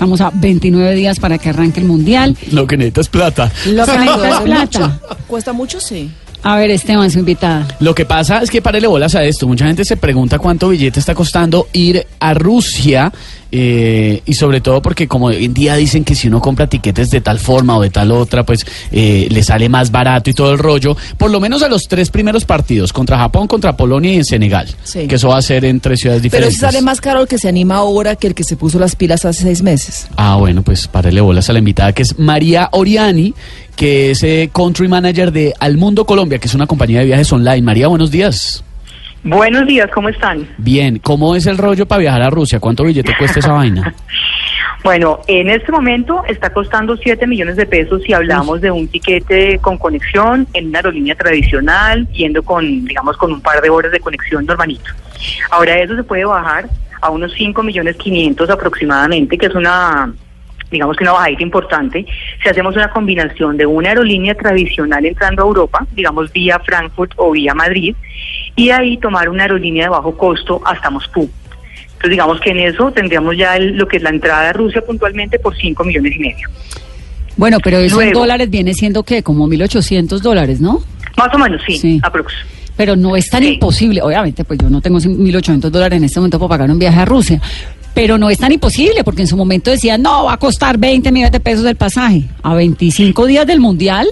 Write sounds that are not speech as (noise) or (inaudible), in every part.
Estamos a 29 días para que arranque el Mundial. Lo que necesita es plata. Lo que (laughs) necesita es plata. ¿Cuesta mucho? Sí. A ver, Esteban, su invitada. Lo que pasa es que párele bolas a esto. Mucha gente se pregunta cuánto billete está costando ir a Rusia. Eh, y sobre todo porque como hoy en día dicen que si uno compra tiquetes de tal forma o de tal otra, pues eh, le sale más barato y todo el rollo. Por lo menos a los tres primeros partidos, contra Japón, contra Polonia y en Senegal. Sí. Que eso va a ser en tres ciudades Pero diferentes. si sale más caro el que se anima ahora que el que se puso las pilas hace seis meses. Ah, bueno, pues párele bolas a la invitada que es María Oriani, que es eh, country manager de Al Mundo Colombia, que es una compañía de viajes online. María, buenos días. Buenos días, ¿cómo están? Bien, ¿cómo es el rollo para viajar a Rusia? ¿Cuánto billete cuesta esa vaina? (laughs) Bueno, en este momento está costando 7 millones de pesos si hablamos de un tiquete con conexión en una aerolínea tradicional, yendo con, digamos, con un par de horas de conexión normalito. Ahora eso se puede bajar a unos 5 millones 500 aproximadamente, que es una, digamos que una bajadita importante, si hacemos una combinación de una aerolínea tradicional entrando a Europa, digamos vía Frankfurt o vía Madrid, y ahí tomar una aerolínea de bajo costo hasta Moscú. Entonces digamos que en eso tendríamos ya el- lo que es la entrada a Rusia puntualmente por 5 millones y medio. Bueno, pero eso en Luego. dólares viene siendo que como 1.800 dólares, ¿no? Más o menos, sí, Sí. aprox. Pero no es tan Sí. imposible. Obviamente, pues yo no tengo 1.800 dólares en este momento para pagar un viaje a Rusia. Pero no es tan imposible, porque en su momento decían, no, va a costar 20 millones de pesos el pasaje. A 25 días del Mundial,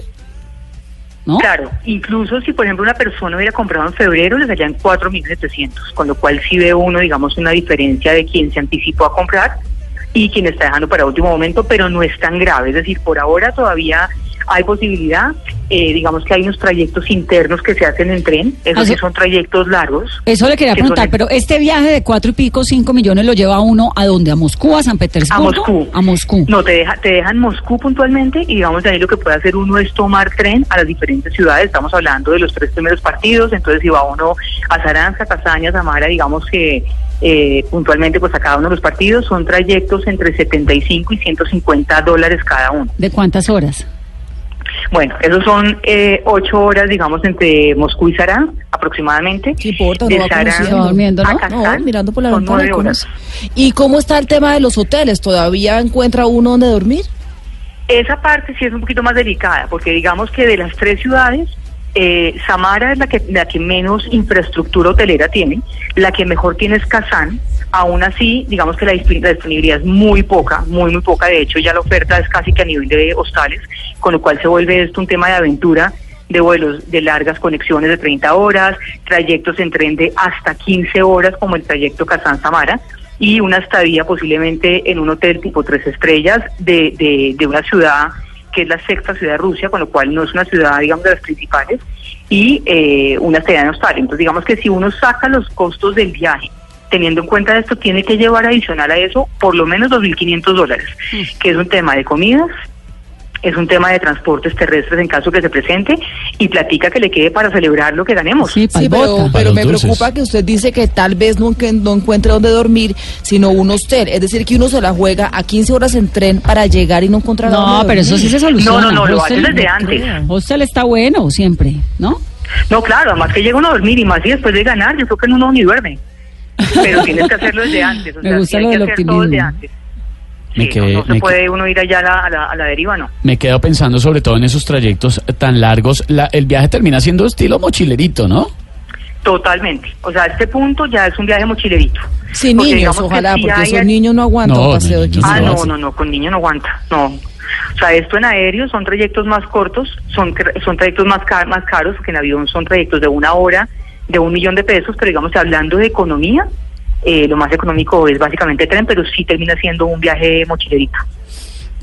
Claro, incluso si por ejemplo una persona hubiera comprado en febrero, les salían 4 millones 300, con lo cual sí ve uno, digamos, una diferencia de quien se anticipó a comprar y quien está dejando para último momento, pero no es tan grave. Es decir, por ahora todavía hay posibilidad, eh, digamos que hay unos trayectos internos que se hacen en tren, esos Ah, sí eso- son trayectos largos. Eso le quería que preguntar, pero este viaje de cuatro y pico, cinco millones lo lleva uno a dónde? ¿A Moscú, a San A Petersburgo? Moscú. A Moscú. No, te, deja, te dejan Moscú puntualmente y digamos de ahí lo que puede hacer uno es tomar tren a las diferentes ciudades. Estamos hablando de los tres primeros partidos, entonces si va uno a Saranska, Casaña, Samara, digamos que eh, puntualmente pues a cada uno de los partidos son trayectos entre 75 y 150 dólares cada uno. ¿De cuántas horas? Bueno, esos son eh, ocho horas, digamos, entre Moscú y Sarán aproximadamente. ¿Qué importa? De No Sarán va durmiendo, ¿no? a No, Kazán mirando por la ventana. nueve horas. ¿Y cómo está el tema de los hoteles? ¿Todavía encuentra uno donde dormir? Esa parte sí es un poquito más delicada, porque digamos que de las tres ciudades, eh, Samara es la que, la que menos infraestructura hotelera tiene, la que mejor tiene es Kazán, aún así, digamos que la, disp- la disponibilidad es muy poca, muy, muy poca, de hecho ya la oferta es casi que a nivel de hostales, con lo cual se vuelve esto un tema de aventura, de vuelos de largas conexiones de 30 horas, trayectos en tren de hasta 15 horas como el trayecto Kazán-Samara, y una estadía posiblemente en un hotel tipo tres estrellas de, de, de una ciudad que es la sexta ciudad de Rusia, con lo cual no es una ciudad, digamos, de las principales, y eh, una estadía en hostal. Entonces, digamos que si uno saca los costos del viaje, teniendo en cuenta esto, tiene que llevar adicional a eso por lo menos 2.500 dólares, que es un tema de comidas, es un tema de transportes terrestres en caso que se presente, y platica que le quede para celebrar lo que ganemos. Sí, pero, pero me dulces. preocupa que usted dice que tal vez no, no encuentre donde dormir, sino un hostel. Es decir, que uno se la juega a 15 horas en tren para llegar y no encontrar No, dónde pero eso sí se soluciona. No, no, no, lo haces desde antes. Hostel está bueno siempre, ¿no? No, claro, además que llega uno a dormir y más y después de ganar, yo creo que uno ni duerme. Pero tienes que hacerlo desde antes. O (laughs) Me sea, gusta sí lo hay que del hacer todo desde optimismo. Me Sí, quedé- no, no se me puede uno ir allá a la, a la, a la deriva, no. Me quedo pensando sobre todo en esos trayectos tan largos. La- el viaje termina siendo estilo mochilerito, ¿no? Totalmente. O sea, a este punto ya es un viaje mochilerito. Sin Porque niños, que ojalá, sí porque hay- esos niños no aguantan No, un paseo de no, 15 Ah, no, no, no, con niño no aguanta, no. O sea, esto en aéreo son trayectos más cortos, son, son trayectos más, ca- más caros, porque en avión son trayectos de una hora, de un millón de pesos, pero digamos, hablando de economía, eh, lo más económico es básicamente tren, pero sí termina siendo un viaje mochilerito.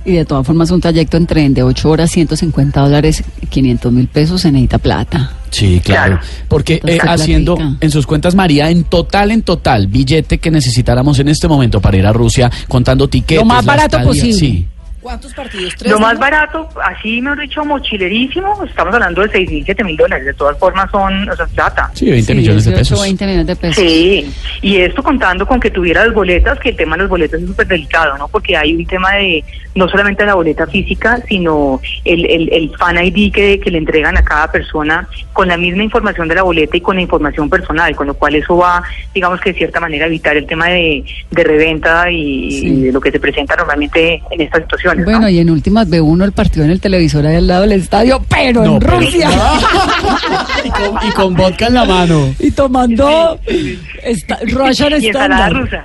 Y de todas formas, un trayecto en tren de 8 horas, 150 dólares, 500 mil pesos, se necesita plata. Sí, claro. Claro. Porque eh, haciendo platica. en sus cuentas, María, en total, en total, billete que necesitáramos en este momento para ir a Rusia, contando tiquetes. Lo más barato estadía, posible. Sí. ¿Cuántos partidos? ¿Tres? Lo más barato, así me he dicho, mochilerísimo, estamos hablando de 6 mil, 7 mil dólares. De todas formas son, o sea, plata. Sí, 20 Sí, millones de 18, pesos. 20 millones de pesos. Sí, y esto contando con que tuviera las boletas, que el tema de las boletas es súper delicado, ¿no? Porque hay un tema de no solamente la boleta física, sino el, el, el fan ID que, que le entregan a cada persona con la misma información de la boleta y con la información personal, con lo cual eso va, digamos que de cierta manera, a evitar el tema de, de reventa y, Sí. y de lo que se presenta normalmente en estas situaciones. ¿No? Bueno, y en últimas ve uno el partido en el televisor ahí al lado del estadio, pero No, en pero- Rusia. (laughs) y, con, y con vodka en la mano. y tomando esta, Russian y ensalada Standard. rusa.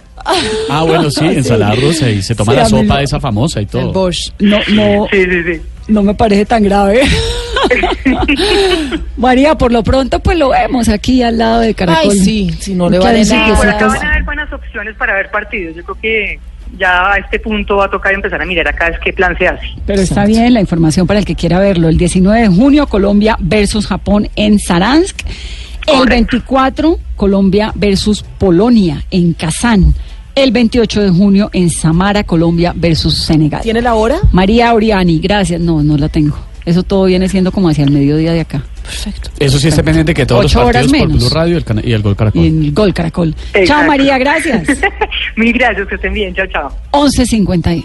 Ah, bueno, sí, (laughs) ensalada rusa y se toma Sí, la a sopa lo- esa famosa y El todo. Bosch. No, no, Sí, sí, sí. no me parece tan grave. (laughs) María, por lo pronto, pues lo vemos aquí al lado de Caracol. Ay, sí, si no le ¿Qué vale dice nada. que sí, van a haber buenas opciones para ver partidos. Yo creo que ya a este punto va a tocar empezar a mirar acá es qué plan se hace. Pero está bien la información para el que quiera verlo. El 19 de junio, Colombia versus Japón en Saransk. El Correcto. 24, Colombia versus Polonia en Kazán. El 28 de junio en Samara, Colombia versus Senegal. ¿Tiene la hora? María Oriani, gracias. No, no la tengo. Eso todo viene siendo como hacia el mediodía de acá. Perfecto. Eso sí está pendiente que todos Ocho los partidos por. Blue Radio y el, cana- y el Gol Caracol. Y en el Gol Caracol. Chao. María, gracias. (laughs) Mil gracias, que estén bien. Chao, chao. 11.51.